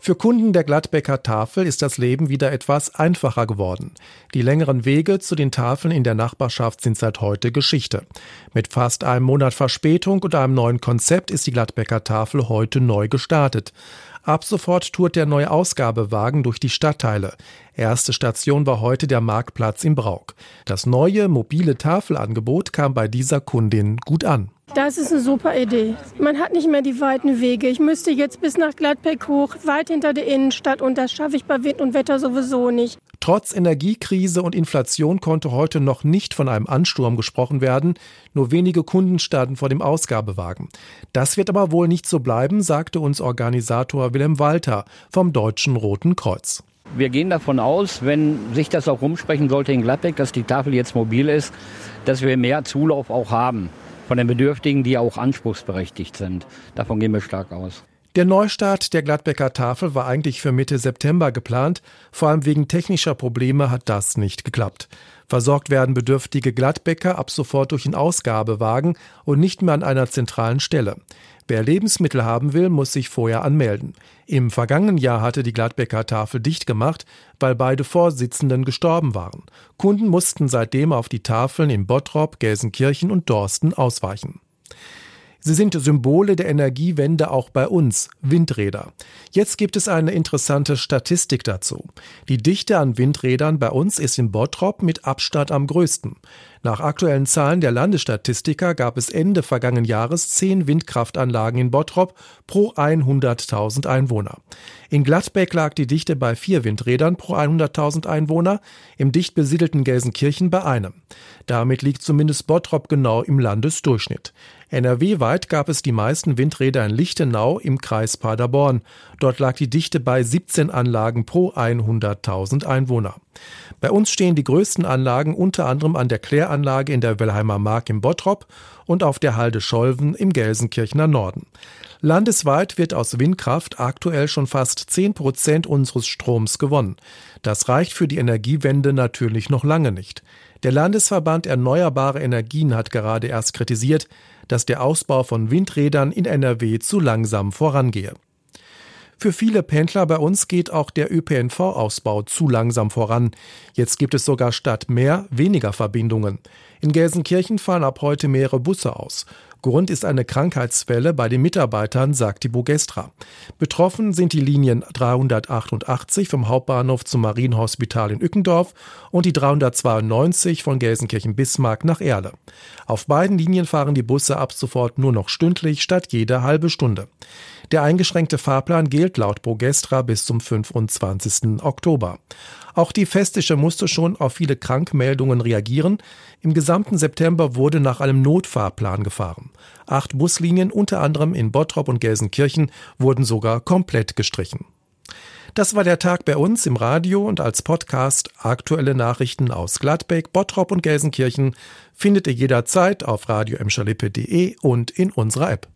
Für Kunden der Gladbecker Tafel ist das Leben wieder etwas einfacher geworden. Die längeren Wege zu den Tafeln in der Nachbarschaft sind seit heute Geschichte. Mit fast einem Monat Verspätung und einem neuen Konzept ist die Gladbecker Tafel heute neu gestartet. Ab sofort tourt der neue Ausgabewagen durch die Stadtteile. Erste Station war heute der Marktplatz in Brauk. Das neue mobile Tafelangebot kam bei dieser Kundin gut an. Das ist eine super Idee. Man hat nicht mehr die weiten Wege. Ich müsste jetzt bis nach Gladbeck hoch, weit hinter der Innenstadt und das schaffe ich bei Wind und Wetter sowieso nicht. Trotz Energiekrise und Inflation konnte heute noch nicht von einem Ansturm gesprochen werden. Nur wenige Kunden standen vor dem Ausgabewagen. Das wird aber wohl nicht so bleiben, sagte uns Organisator Wilhelm Walter vom Deutschen Roten Kreuz. Wir gehen davon aus, wenn sich das auch rumsprechen sollte in Gladbeck, dass die Tafel jetzt mobil ist, dass wir mehr Zulauf auch haben von den Bedürftigen, die auch anspruchsberechtigt sind. Davon gehen wir stark aus. Der Neustart der Gladbecker Tafel war eigentlich für Mitte September geplant. Vor allem wegen technischer Probleme hat das nicht geklappt. Versorgt werden bedürftige Gladbecker ab sofort durch einen Ausgabewagen und nicht mehr an einer zentralen Stelle. Wer Lebensmittel haben will, muss sich vorher anmelden. Im vergangenen Jahr hatte die Gladbecker Tafel dicht gemacht, weil beide Vorsitzenden gestorben waren. Kunden mussten seitdem auf die Tafeln in Bottrop, Gelsenkirchen und Dorsten ausweichen. Sie sind Symbole der Energiewende auch bei uns, Windräder. Jetzt gibt es eine interessante Statistik dazu. Die Dichte an Windrädern bei uns ist in Bottrop mit Abstand am größten. Nach aktuellen Zahlen der Landesstatistiker gab es Ende vergangenen Jahres zehn Windkraftanlagen in Bottrop pro 100.000 Einwohner. In Gladbeck lag die Dichte bei vier Windrädern pro 100.000 Einwohner, im dicht besiedelten Gelsenkirchen bei einem. Damit liegt zumindest Bottrop genau im Landesdurchschnitt. NRW-weit gab es die meisten Windräder in Lichtenau im Kreis Paderborn. Dort lag die Dichte bei 17 Anlagen pro 100.000 Einwohner. Bei uns stehen die größten Anlagen unter anderem an der Kläranlage in der Wellheimer Mark im Bottrop und auf der Halde Scholven im Gelsenkirchener Norden. Landesweit wird aus Windkraft aktuell schon fast 10 Prozent unseres Stroms gewonnen. Das reicht für die Energiewende natürlich noch lange nicht. Der Landesverband Erneuerbare Energien hat gerade erst kritisiert, dass der Ausbau von Windrädern in NRW zu langsam vorangehe. Für viele Pendler bei uns geht auch der ÖPNV-Ausbau zu langsam voran. Jetzt gibt es sogar statt mehr weniger Verbindungen. In Gelsenkirchen fahren ab heute mehrere Busse aus. Grund ist eine Krankheitswelle bei den Mitarbeitern, sagt die Bogestra. Betroffen sind die Linien 388 vom Hauptbahnhof zum Marienhospital in Ückendorf und die 392 von Gelsenkirchen-Bismarck nach Erle. Auf beiden Linien fahren die Busse ab sofort nur noch stündlich statt jede halbe Stunde. Der eingeschränkte Fahrplan gilt laut Bogestra bis zum 25. Oktober. Auch die Festische musste schon auf viele Krankmeldungen reagieren. Im gesamten September wurde nach einem Notfahrplan gefahren. Acht Buslinien, unter anderem in Bottrop und Gelsenkirchen, wurden sogar komplett gestrichen. Das war der Tag bei uns im Radio und als Podcast. Aktuelle Nachrichten aus Gladbeck, Bottrop und Gelsenkirchen findet ihr jederzeit auf radio und in unserer App.